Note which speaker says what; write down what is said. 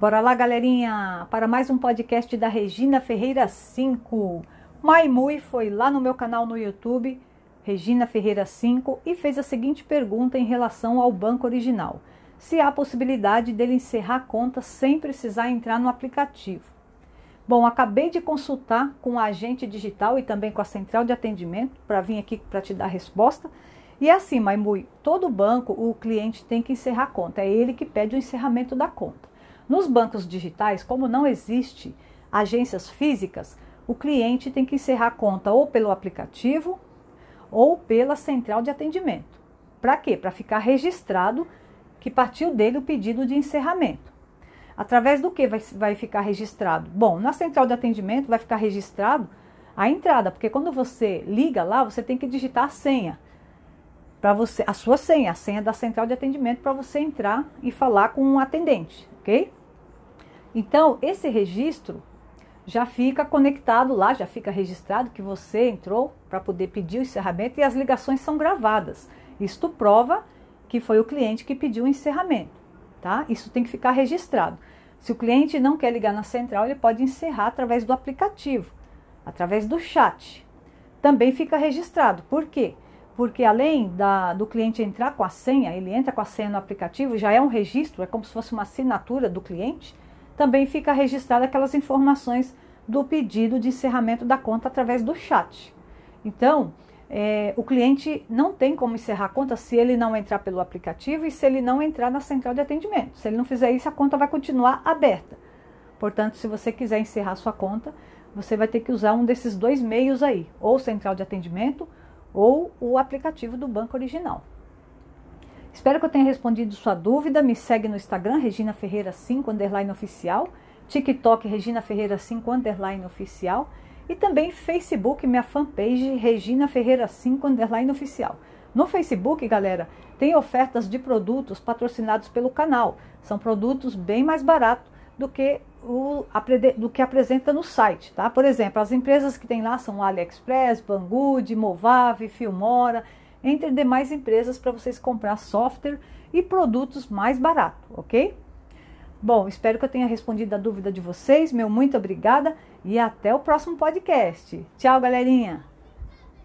Speaker 1: Bora lá, galerinha, para mais um podcast da Regina Ferreira 5. Maimui foi lá no meu canal no YouTube, Regina Ferreira 5, e fez a seguinte pergunta em relação ao banco original: se há possibilidade dele encerrar a conta sem precisar entrar no aplicativo. Bom, acabei de consultar com a agente digital e também com a central de atendimento para vir aqui para te dar a resposta. E é assim, Maimui, todo banco o cliente tem que encerrar a conta, é ele que pede o encerramento da conta. Nos bancos digitais, como não existe agências físicas, o cliente tem que encerrar a conta ou pelo aplicativo ou pela central de atendimento. Para quê? Para ficar registrado que partiu dele o pedido de encerramento. Através do que vai, vai ficar registrado? Bom, na central de atendimento vai ficar registrado a entrada, porque quando você liga lá, você tem que digitar a senha para você, a sua senha, a senha da central de atendimento para você entrar e falar com um atendente ok? Então, esse registro já fica conectado lá, já fica registrado que você entrou para poder pedir o encerramento e as ligações são gravadas. Isto prova que foi o cliente que pediu o encerramento, tá? Isso tem que ficar registrado. Se o cliente não quer ligar na central, ele pode encerrar através do aplicativo, através do chat. Também fica registrado. Por quê? Porque além da, do cliente entrar com a senha, ele entra com a senha no aplicativo, já é um registro, é como se fosse uma assinatura do cliente, também fica registrada aquelas informações do pedido de encerramento da conta através do chat. Então, é, o cliente não tem como encerrar a conta se ele não entrar pelo aplicativo e se ele não entrar na central de atendimento. Se ele não fizer isso, a conta vai continuar aberta. Portanto, se você quiser encerrar sua conta, você vai ter que usar um desses dois meios aí, ou central de atendimento ou o aplicativo do banco original. Espero que eu tenha respondido sua dúvida. Me segue no Instagram, Regina Ferreira 5 underline oficial, TikTok Regina Ferreira 5 underline oficial e também Facebook, minha fanpage Regina Ferreira 5 underline oficial. No Facebook, galera, tem ofertas de produtos patrocinados pelo canal. São produtos bem mais baratos do que o do que apresenta no site, tá? Por exemplo, as empresas que tem lá são AliExpress, Banggood, Movave, Filmora, entre demais empresas para vocês comprar software e produtos mais barato, ok? Bom, espero que eu tenha respondido a dúvida de vocês. Meu muito obrigada e até o próximo podcast. Tchau, galerinha!